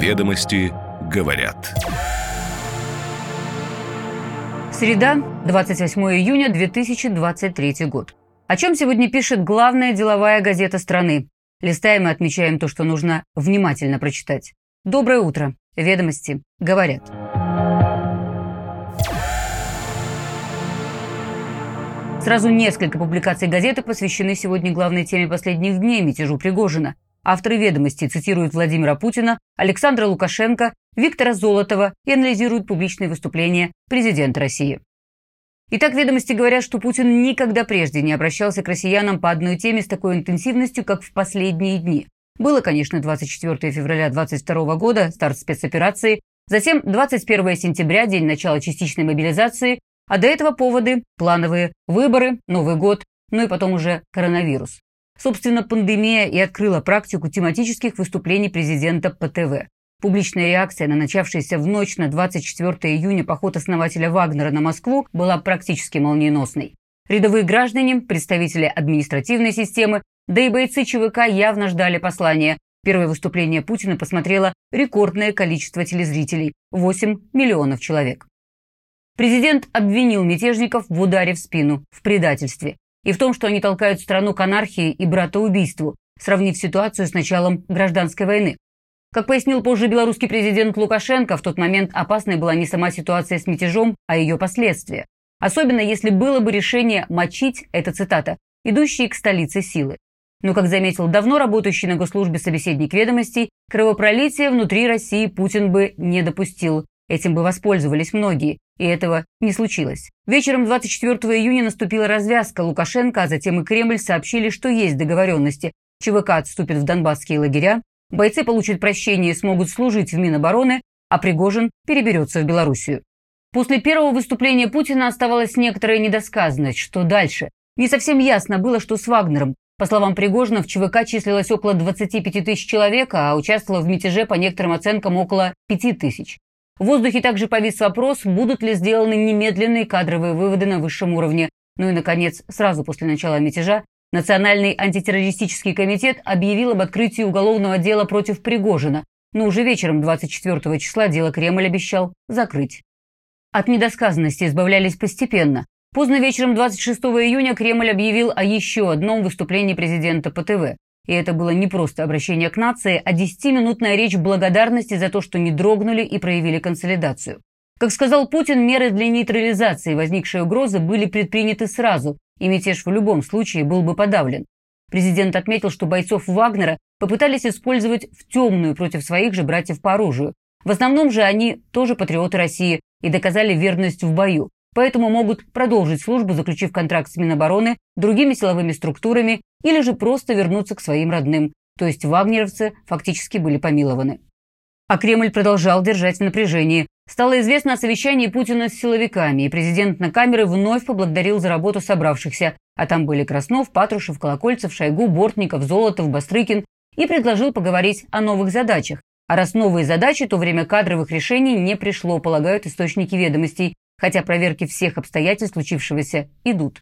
Ведомости говорят. Среда, 28 июня 2023 год. О чем сегодня пишет главная деловая газета страны? Листаем и отмечаем то, что нужно внимательно прочитать. Доброе утро. Ведомости говорят. Сразу несколько публикаций газеты посвящены сегодня главной теме последних дней – мятежу Пригожина. Авторы ведомостей цитируют Владимира Путина, Александра Лукашенко, Виктора Золотова и анализируют публичные выступления президента России. Итак, ведомости говорят, что Путин никогда прежде не обращался к россиянам по одной теме с такой интенсивностью, как в последние дни. Было, конечно, 24 февраля 2022 года, старт спецоперации, затем 21 сентября, день начала частичной мобилизации, а до этого поводы – плановые выборы, Новый год, ну и потом уже коронавирус. Собственно, пандемия и открыла практику тематических выступлений президента по ТВ. Публичная реакция на начавшийся в ночь на 24 июня поход основателя Вагнера на Москву была практически молниеносной. Рядовые граждане, представители административной системы, да и бойцы ЧВК явно ждали послания. Первое выступление Путина посмотрело рекордное количество телезрителей – 8 миллионов человек. Президент обвинил мятежников в ударе в спину, в предательстве и в том, что они толкают страну к анархии и братоубийству, сравнив ситуацию с началом гражданской войны. Как пояснил позже белорусский президент Лукашенко, в тот момент опасной была не сама ситуация с мятежом, а ее последствия. Особенно если было бы решение «мочить», это цитата, идущие к столице силы. Но, как заметил давно работающий на госслужбе собеседник ведомостей, кровопролитие внутри России Путин бы не допустил. Этим бы воспользовались многие, и этого не случилось. Вечером 24 июня наступила развязка. Лукашенко, а затем и Кремль сообщили, что есть договоренности. ЧВК отступит в донбасские лагеря, бойцы получат прощение и смогут служить в Минобороны, а Пригожин переберется в Белоруссию. После первого выступления Путина оставалась некоторая недосказанность. Что дальше? Не совсем ясно было, что с Вагнером. По словам Пригожина, в ЧВК числилось около 25 тысяч человек, а участвовало в мятеже, по некоторым оценкам, около 5 тысяч. В воздухе также повис вопрос, будут ли сделаны немедленные кадровые выводы на высшем уровне. Ну и, наконец, сразу после начала мятежа Национальный антитеррористический комитет объявил об открытии уголовного дела против Пригожина, но уже вечером 24 числа дело Кремль обещал закрыть. От недосказанности избавлялись постепенно. Поздно вечером 26 июня Кремль объявил о еще одном выступлении президента по ТВ. И это было не просто обращение к нации, а десятиминутная речь благодарности за то, что не дрогнули и проявили консолидацию. Как сказал Путин, меры для нейтрализации возникшей угрозы были предприняты сразу, и мятеж в любом случае был бы подавлен. Президент отметил, что бойцов Вагнера попытались использовать в темную против своих же братьев по оружию. В основном же они тоже патриоты России и доказали верность в бою, поэтому могут продолжить службу, заключив контракт с Минобороны, другими силовыми структурами или же просто вернуться к своим родным, то есть вагнеровцы фактически были помилованы. А Кремль продолжал держать в напряжении. Стало известно о совещании Путина с силовиками, и президент на камеры вновь поблагодарил за работу собравшихся, а там были Краснов, Патрушев, Колокольцев, Шойгу, Бортников, Золотов, Бастрыкин, и предложил поговорить о новых задачах. А раз новые задачи, то время кадровых решений не пришло, полагают источники ведомостей, хотя проверки всех обстоятельств случившегося идут.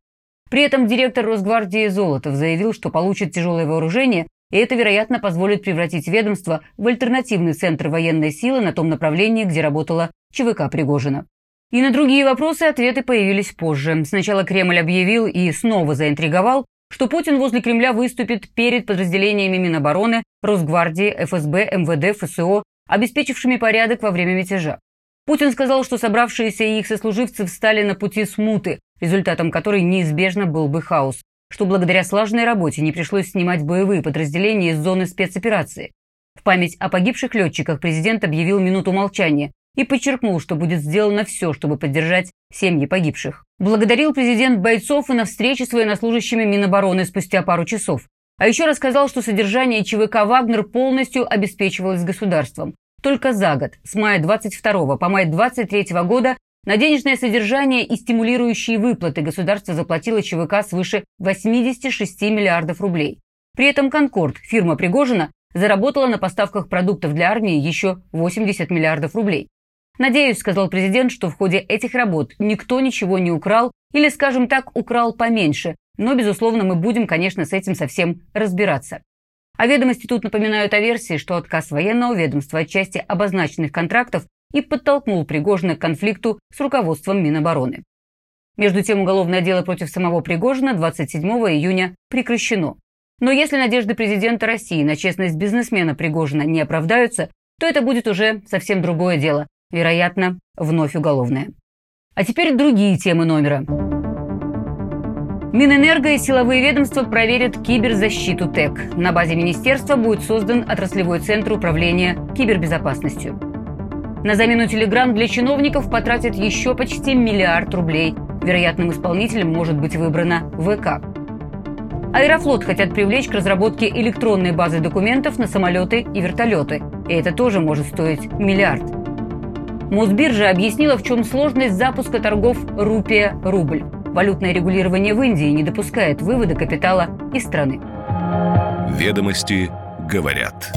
При этом директор Росгвардии Золотов заявил, что получит тяжелое вооружение, и это, вероятно, позволит превратить ведомство в альтернативный центр военной силы на том направлении, где работала ЧВК Пригожина. И на другие вопросы ответы появились позже. Сначала Кремль объявил и снова заинтриговал, что Путин возле Кремля выступит перед подразделениями Минобороны, Росгвардии, ФСБ, МВД, ФСО, обеспечившими порядок во время мятежа. Путин сказал, что собравшиеся и их сослуживцы встали на пути смуты, результатом которой неизбежно был бы хаос, что благодаря слаженной работе не пришлось снимать боевые подразделения из зоны спецоперации. В память о погибших летчиках президент объявил минуту молчания и подчеркнул, что будет сделано все, чтобы поддержать семьи погибших. Благодарил президент бойцов и на встрече с военнослужащими Минобороны спустя пару часов. А еще рассказал, что содержание ЧВК «Вагнер» полностью обеспечивалось государством. Только за год, с мая 22 по май 23 года, на денежное содержание и стимулирующие выплаты государство заплатило ЧВК свыше 86 миллиардов рублей. При этом «Конкорд», фирма Пригожина, заработала на поставках продуктов для армии еще 80 миллиардов рублей. «Надеюсь», — сказал президент, что в ходе этих работ никто ничего не украл или, скажем так, украл поменьше, но, безусловно, мы будем, конечно, с этим совсем разбираться. А ведомости тут напоминают о версии, что отказ военного ведомства от части обозначенных контрактов и подтолкнул Пригожина к конфликту с руководством Минобороны. Между тем, уголовное дело против самого Пригожина 27 июня прекращено. Но если надежды президента России на честность бизнесмена Пригожина не оправдаются, то это будет уже совсем другое дело, вероятно, вновь уголовное. А теперь другие темы номера. Минэнерго и силовые ведомства проверят киберзащиту ТЭК. На базе министерства будет создан отраслевой центр управления кибербезопасностью. На замену Телеграм для чиновников потратят еще почти миллиард рублей. Вероятным исполнителем может быть выбрана ВК. Аэрофлот хотят привлечь к разработке электронной базы документов на самолеты и вертолеты. И это тоже может стоить миллиард. Мосбиржа объяснила, в чем сложность запуска торгов рупия-рубль. Валютное регулирование в Индии не допускает вывода капитала из страны. Ведомости говорят.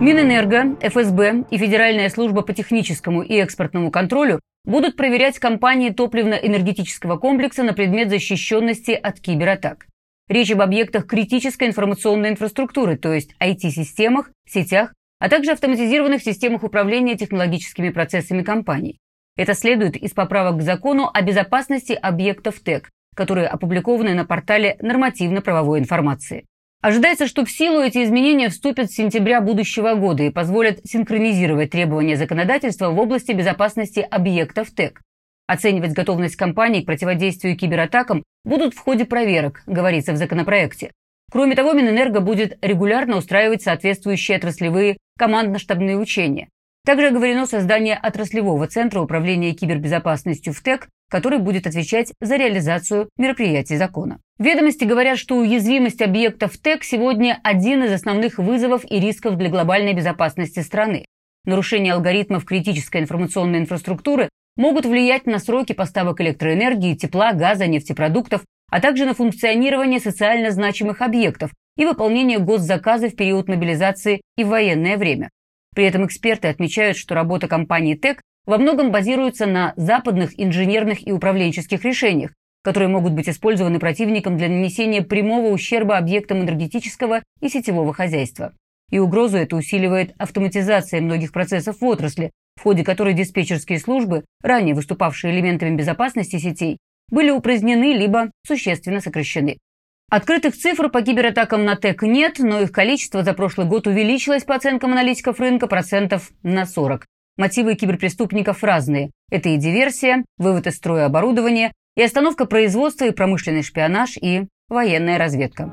Минэнерго, ФСБ и Федеральная служба по техническому и экспортному контролю будут проверять компании топливно-энергетического комплекса на предмет защищенности от кибератак. Речь об объектах критической информационной инфраструктуры, то есть IT-системах, сетях, а также автоматизированных системах управления технологическими процессами компаний. Это следует из поправок к закону о безопасности объектов ТЭК, которые опубликованы на портале нормативно-правовой информации. Ожидается, что в силу эти изменения вступят с сентября будущего года и позволят синхронизировать требования законодательства в области безопасности объектов ТЭК. Оценивать готовность компаний к противодействию кибератакам будут в ходе проверок, говорится в законопроекте. Кроме того, Минэнерго будет регулярно устраивать соответствующие отраслевые командно-штабные учения. Также оговорено создание отраслевого центра управления кибербезопасностью в ТЭК, который будет отвечать за реализацию мероприятий закона. Ведомости говорят, что уязвимость объектов ТЭК сегодня один из основных вызовов и рисков для глобальной безопасности страны. Нарушение алгоритмов критической информационной инфраструктуры могут влиять на сроки поставок электроэнергии, тепла, газа, нефтепродуктов, а также на функционирование социально значимых объектов и выполнение госзаказа в период мобилизации и в военное время. При этом эксперты отмечают, что работа компании ТЭК во многом базируется на западных инженерных и управленческих решениях, которые могут быть использованы противником для нанесения прямого ущерба объектам энергетического и сетевого хозяйства. И угрозу это усиливает автоматизация многих процессов в отрасли, в ходе которой диспетчерские службы, ранее выступавшие элементами безопасности сетей, были упразднены либо существенно сокращены. Открытых цифр по кибератакам на ТЭК нет, но их количество за прошлый год увеличилось по оценкам аналитиков рынка процентов на 40. Мотивы киберпреступников разные. Это и диверсия, вывод из строя оборудования, и остановка производства, и промышленный шпионаж, и военная разведка.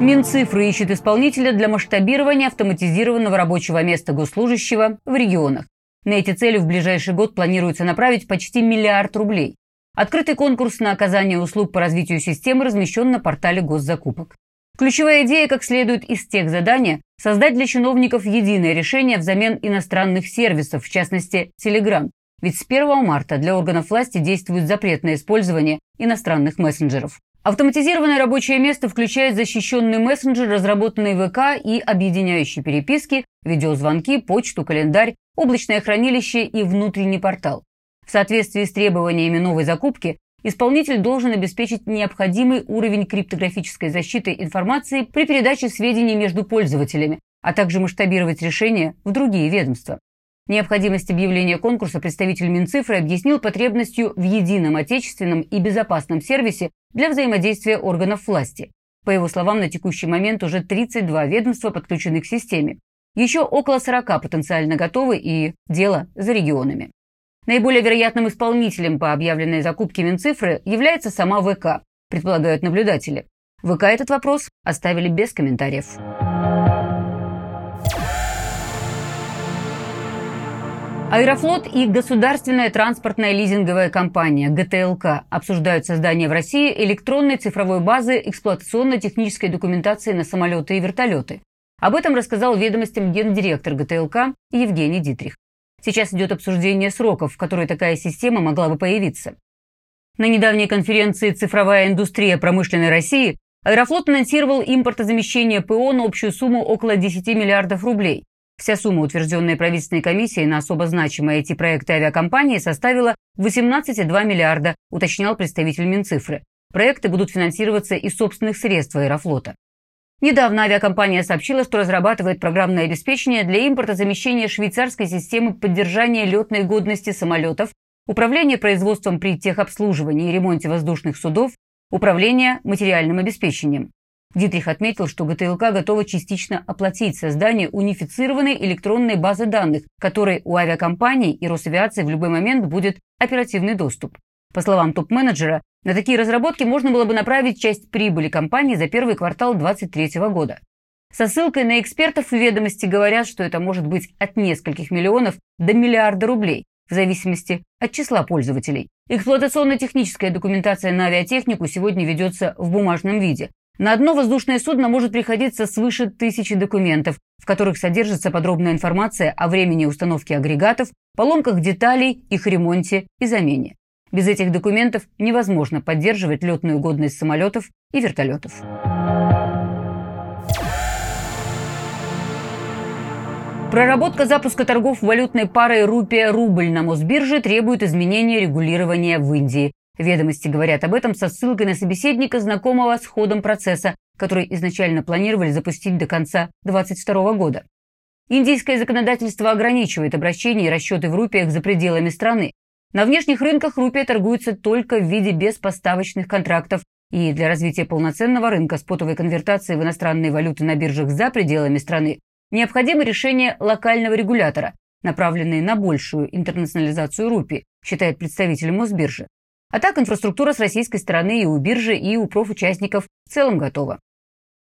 Минцифры ищет исполнителя для масштабирования автоматизированного рабочего места госслужащего в регионах. На эти цели в ближайший год планируется направить почти миллиард рублей. Открытый конкурс на оказание услуг по развитию системы размещен на портале госзакупок. Ключевая идея, как следует из тех задания, создать для чиновников единое решение взамен иностранных сервисов, в частности, Telegram. Ведь с 1 марта для органов власти действует запрет на использование иностранных мессенджеров. Автоматизированное рабочее место включает защищенный мессенджер, разработанный ВК и объединяющий переписки, видеозвонки, почту, календарь, облачное хранилище и внутренний портал. В соответствии с требованиями новой закупки, исполнитель должен обеспечить необходимый уровень криптографической защиты информации при передаче сведений между пользователями, а также масштабировать решения в другие ведомства. Необходимость объявления конкурса представитель Минцифры объяснил потребностью в едином отечественном и безопасном сервисе для взаимодействия органов власти. По его словам, на текущий момент уже 32 ведомства подключены к системе. Еще около 40 потенциально готовы и дело за регионами. Наиболее вероятным исполнителем по объявленной закупке Минцифры является сама ВК, предполагают наблюдатели. ВК этот вопрос оставили без комментариев. Аэрофлот и государственная транспортная лизинговая компания ГТЛК обсуждают создание в России электронной цифровой базы эксплуатационно-технической документации на самолеты и вертолеты. Об этом рассказал ведомостям гендиректор ГТЛК Евгений Дитрих. Сейчас идет обсуждение сроков, в которые такая система могла бы появиться. На недавней конференции «Цифровая индустрия промышленной России» Аэрофлот анонсировал импортозамещение ПО на общую сумму около 10 миллиардов рублей. Вся сумма, утвержденная правительственной комиссией на особо значимые IT-проекты авиакомпании, составила 18,2 миллиарда, уточнял представитель Минцифры. Проекты будут финансироваться из собственных средств Аэрофлота. Недавно авиакомпания сообщила, что разрабатывает программное обеспечение для импортозамещения швейцарской системы поддержания летной годности самолетов, управления производством при техобслуживании и ремонте воздушных судов, управления материальным обеспечением. Дитрих отметил, что ГТЛК готова частично оплатить создание унифицированной электронной базы данных, которой у авиакомпаний и Росавиации в любой момент будет оперативный доступ. По словам топ-менеджера, на такие разработки можно было бы направить часть прибыли компании за первый квартал 2023 года. Со ссылкой на экспертов в ведомости говорят, что это может быть от нескольких миллионов до миллиарда рублей, в зависимости от числа пользователей. Эксплуатационно-техническая документация на авиатехнику сегодня ведется в бумажном виде. На одно воздушное судно может приходиться свыше тысячи документов, в которых содержится подробная информация о времени установки агрегатов, поломках деталей, их ремонте и замене. Без этих документов невозможно поддерживать летную годность самолетов и вертолетов. Проработка запуска торгов валютной парой рупия-рубль на Мосбирже требует изменения регулирования в Индии. Ведомости говорят об этом со ссылкой на собеседника, знакомого с ходом процесса, который изначально планировали запустить до конца 2022 года. Индийское законодательство ограничивает обращение и расчеты в рупиях за пределами страны. На внешних рынках рупия торгуется только в виде беспоставочных контрактов, и для развития полноценного рынка спотовой конвертации в иностранные валюты на биржах за пределами страны необходимо решение локального регулятора, направленное на большую интернационализацию рупии, считает представитель Мосбиржи. А так инфраструктура с российской стороны и у биржи, и у профучастников в целом готова.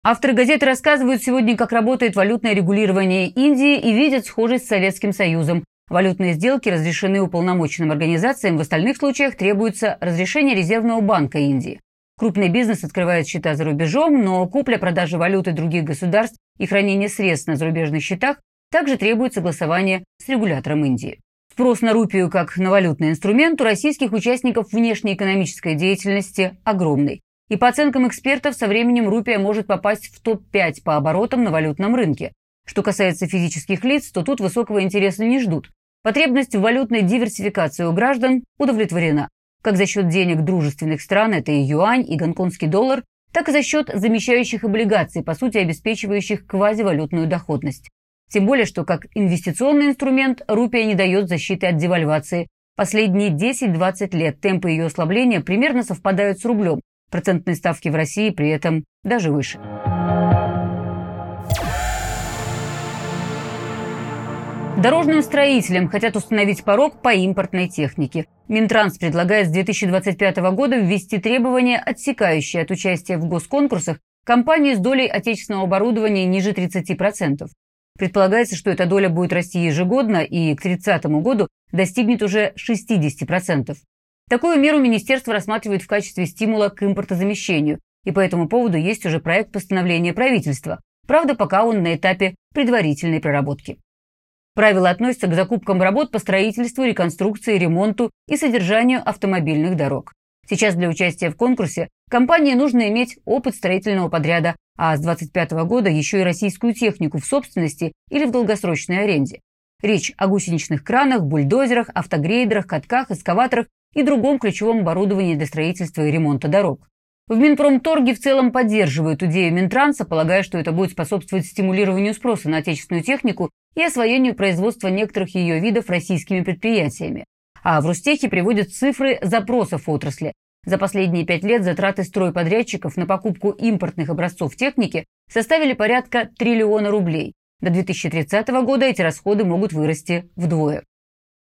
Авторы газеты рассказывают сегодня, как работает валютное регулирование Индии и видят схожесть с Советским Союзом, Валютные сделки разрешены уполномоченным организациям, в остальных случаях требуется разрешение Резервного банка Индии. Крупный бизнес открывает счета за рубежом, но купля-продажа валюты других государств и хранение средств на зарубежных счетах также требует согласования с регулятором Индии. Спрос на рупию как на валютный инструмент у российских участников внешнеэкономической деятельности огромный. И по оценкам экспертов, со временем рупия может попасть в топ-5 по оборотам на валютном рынке. Что касается физических лиц, то тут высокого интереса не ждут. Потребность в валютной диверсификации у граждан удовлетворена, как за счет денег дружественных стран, это и юань, и гонконгский доллар, так и за счет замещающих облигаций, по сути обеспечивающих квазивалютную доходность. Тем более, что как инвестиционный инструмент рупия не дает защиты от девальвации. Последние 10-20 лет темпы ее ослабления примерно совпадают с рублем. Процентные ставки в России при этом даже выше. Дорожным строителям хотят установить порог по импортной технике. Минтранс предлагает с 2025 года ввести требования, отсекающие от участия в госконкурсах компании с долей отечественного оборудования ниже 30%. Предполагается, что эта доля будет расти ежегодно и к 30 году достигнет уже 60%. Такую меру министерство рассматривает в качестве стимула к импортозамещению, и по этому поводу есть уже проект постановления правительства. Правда, пока он на этапе предварительной проработки. Правила относятся к закупкам работ по строительству, реконструкции, ремонту и содержанию автомобильных дорог. Сейчас для участия в конкурсе компании нужно иметь опыт строительного подряда, а с 2025 года еще и российскую технику в собственности или в долгосрочной аренде. Речь о гусеничных кранах, бульдозерах, автогрейдерах, катках, эскаваторах и другом ключевом оборудовании для строительства и ремонта дорог. В Минпромторге в целом поддерживают идею Минтранса, полагая, что это будет способствовать стимулированию спроса на отечественную технику и освоению производства некоторых ее видов российскими предприятиями. А в Ростехе приводят цифры запросов отрасли. За последние пять лет затраты стройподрядчиков на покупку импортных образцов техники составили порядка триллиона рублей. До 2030 года эти расходы могут вырасти вдвое.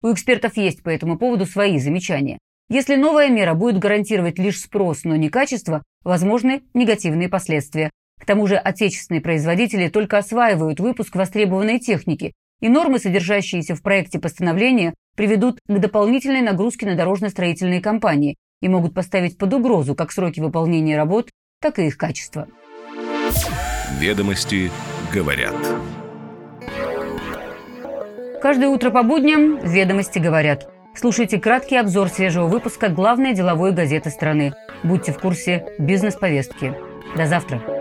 У экспертов есть по этому поводу свои замечания. Если новая мера будет гарантировать лишь спрос, но не качество, возможны негативные последствия. К тому же отечественные производители только осваивают выпуск востребованной техники, и нормы, содержащиеся в проекте постановления, приведут к дополнительной нагрузке на дорожно-строительные компании и могут поставить под угрозу как сроки выполнения работ, так и их качество. Ведомости говорят. Каждое утро по будням «Ведомости говорят». Слушайте краткий обзор свежего выпуска главной деловой газеты страны. Будьте в курсе бизнес-повестки. До завтра.